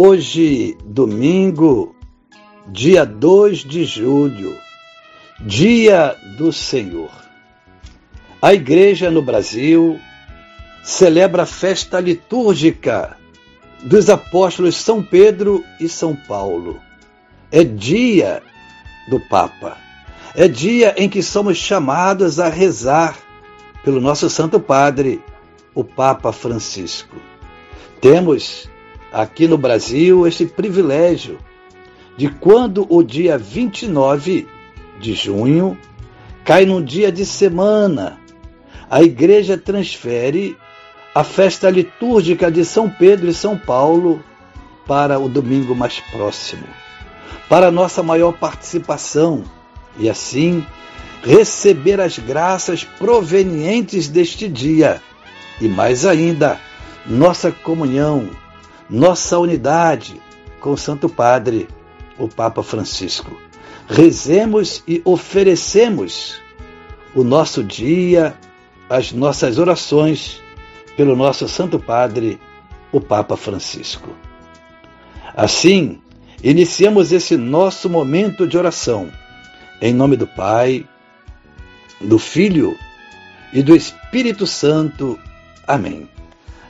Hoje, domingo, dia 2 de julho, dia do Senhor. A igreja no Brasil celebra a festa litúrgica dos apóstolos São Pedro e São Paulo. É dia do Papa. É dia em que somos chamados a rezar pelo nosso Santo Padre, o Papa Francisco. Temos aqui no Brasil esse privilégio de quando o dia 29 de junho cai num dia de semana. A igreja transfere a festa litúrgica de São Pedro e São Paulo para o domingo mais próximo, para nossa maior participação e assim receber as graças provenientes deste dia e mais ainda nossa comunhão, nossa unidade com o Santo Padre, o Papa Francisco. Rezemos e oferecemos o nosso dia as nossas orações pelo nosso Santo Padre, o Papa Francisco. Assim, iniciamos esse nosso momento de oração, em nome do Pai, do Filho e do Espírito Santo. Amém.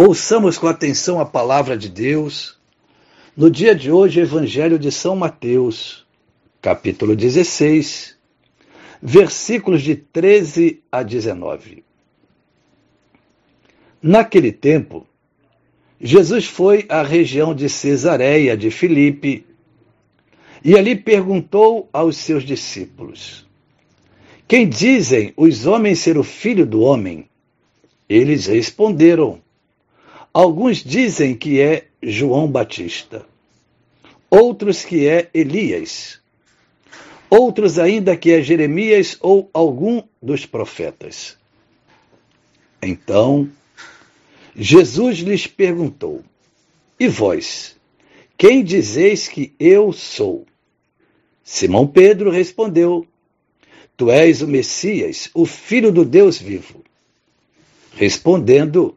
Ouçamos com atenção a palavra de Deus. No dia de hoje, Evangelho de São Mateus, capítulo 16, versículos de 13 a 19. Naquele tempo, Jesus foi à região de Cesareia de Filipe e ali perguntou aos seus discípulos: Quem dizem os homens ser o filho do homem? Eles responderam: Alguns dizem que é João Batista, outros que é Elias, outros ainda que é Jeremias ou algum dos profetas. Então, Jesus lhes perguntou: E vós, quem dizeis que eu sou? Simão Pedro respondeu: Tu és o Messias, o Filho do Deus vivo. Respondendo,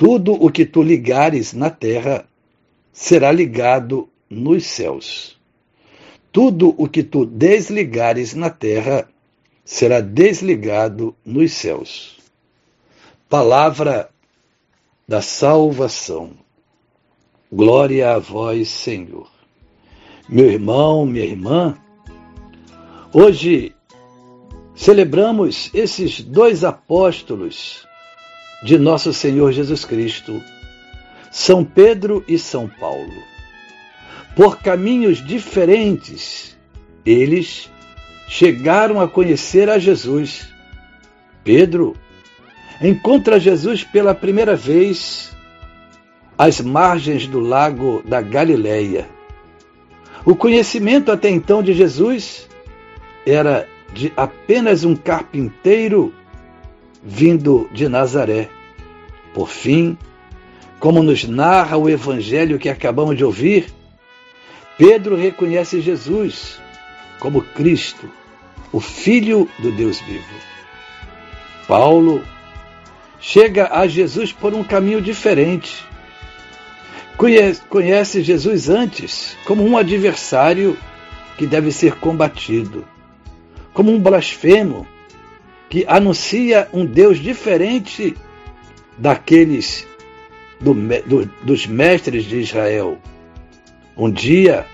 Tudo o que tu ligares na terra será ligado nos céus. Tudo o que tu desligares na terra será desligado nos céus. Palavra da salvação. Glória a vós, Senhor. Meu irmão, minha irmã, hoje celebramos esses dois apóstolos de nosso Senhor Jesus Cristo, São Pedro e São Paulo. Por caminhos diferentes, eles chegaram a conhecer a Jesus. Pedro encontra Jesus pela primeira vez às margens do lago da Galileia. O conhecimento até então de Jesus era de apenas um carpinteiro vindo de Nazaré. Por fim, como nos narra o evangelho que acabamos de ouvir, Pedro reconhece Jesus como Cristo, o Filho do Deus vivo. Paulo chega a Jesus por um caminho diferente. Conhece, Jesus antes como um adversário que deve ser combatido, como um blasfemo que anuncia um Deus diferente daqueles do, do, dos mestres de Israel. Um dia,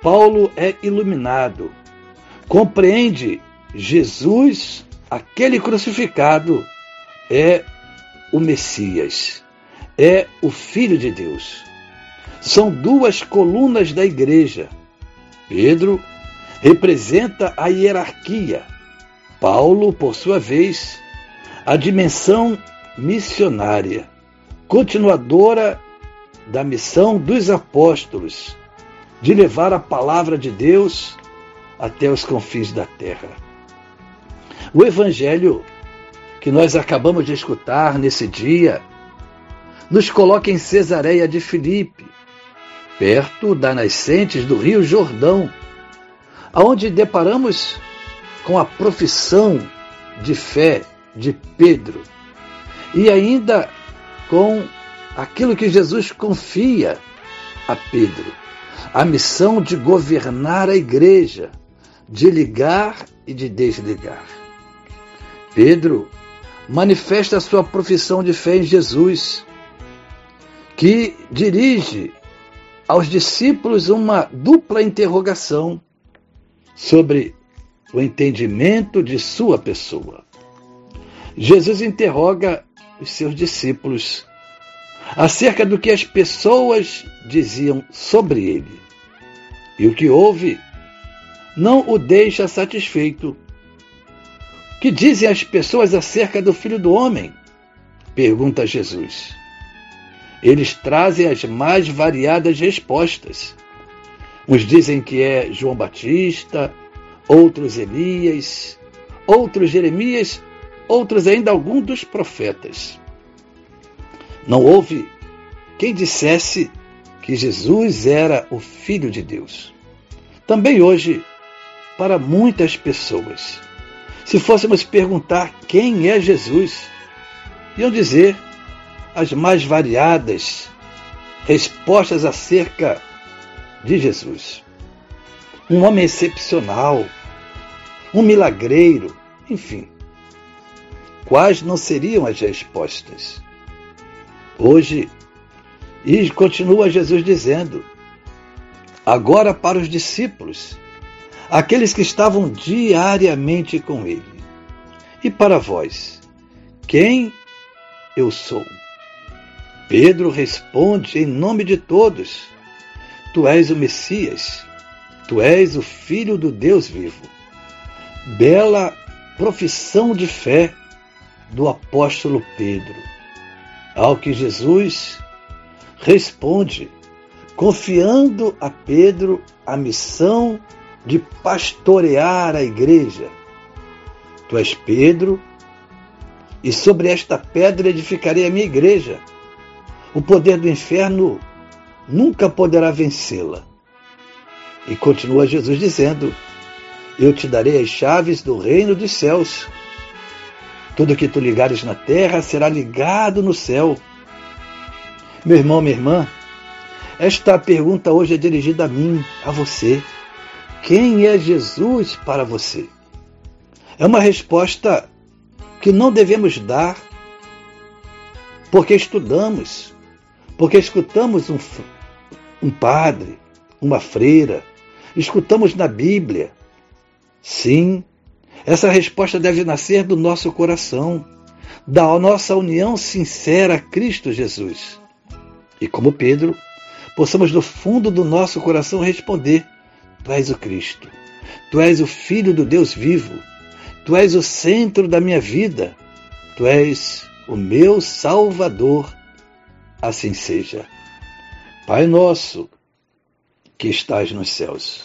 Paulo é iluminado, compreende Jesus, aquele crucificado, é o Messias, é o Filho de Deus. São duas colunas da igreja. Pedro representa a hierarquia. Paulo, por sua vez, a dimensão missionária continuadora da missão dos apóstolos de levar a palavra de Deus até os confins da terra. O evangelho que nós acabamos de escutar nesse dia nos coloca em Cesareia de Filipe, perto das nascentes do Rio Jordão, aonde deparamos com a profissão de fé de Pedro e ainda com aquilo que Jesus confia a Pedro: a missão de governar a igreja, de ligar e de desligar. Pedro manifesta a sua profissão de fé em Jesus, que dirige aos discípulos uma dupla interrogação sobre o entendimento de sua pessoa. Jesus interroga os seus discípulos acerca do que as pessoas diziam sobre ele. E o que houve não o deixa satisfeito. O que dizem as pessoas acerca do filho do homem? pergunta Jesus. Eles trazem as mais variadas respostas. Uns dizem que é João Batista, outros Elias, outros Jeremias outros ainda algum dos profetas. Não houve quem dissesse que Jesus era o Filho de Deus. Também hoje, para muitas pessoas, se fôssemos perguntar quem é Jesus, iam dizer as mais variadas respostas acerca de Jesus. Um homem excepcional, um milagreiro, enfim quais não seriam as respostas? Hoje, e continua Jesus dizendo, agora para os discípulos, aqueles que estavam diariamente com ele. E para vós, quem eu sou? Pedro responde em nome de todos: Tu és o Messias, tu és o Filho do Deus vivo. Bela profissão de fé do apóstolo Pedro. Ao que Jesus responde, confiando a Pedro a missão de pastorear a igreja. Tu és Pedro, e sobre esta pedra edificarei a minha igreja. O poder do inferno nunca poderá vencê-la. E continua Jesus dizendo: Eu te darei as chaves do reino dos céus. Tudo que tu ligares na terra será ligado no céu. Meu irmão, minha irmã, esta pergunta hoje é dirigida a mim, a você. Quem é Jesus para você? É uma resposta que não devemos dar porque estudamos, porque escutamos um, um padre, uma freira, escutamos na Bíblia. Sim, essa resposta deve nascer do nosso coração, da nossa união sincera a Cristo Jesus. E como Pedro, possamos do fundo do nosso coração responder: Tu és o Cristo, Tu és o Filho do Deus vivo. Tu és o centro da minha vida. Tu és o meu Salvador. Assim seja. Pai nosso, que estás nos céus,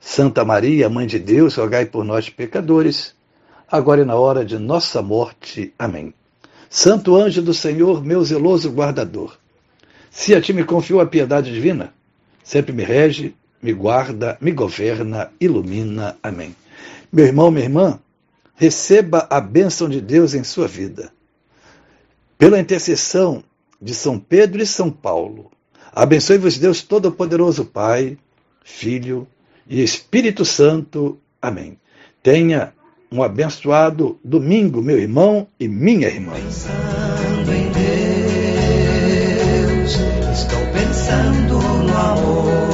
Santa Maria, Mãe de Deus, rogai por nós, pecadores, agora e na hora de nossa morte. Amém. Santo anjo do Senhor, meu zeloso guardador, se a ti me confiou a piedade divina, sempre me rege, me guarda, me governa, ilumina. Amém. Meu irmão, minha irmã, receba a bênção de Deus em sua vida. Pela intercessão de São Pedro e São Paulo, abençoe-vos Deus Todo-Poderoso, Pai, Filho e Espírito Santo. Amém. Tenha um abençoado domingo, meu irmão e minha irmã. Pensando em Deus, estou pensando no amor.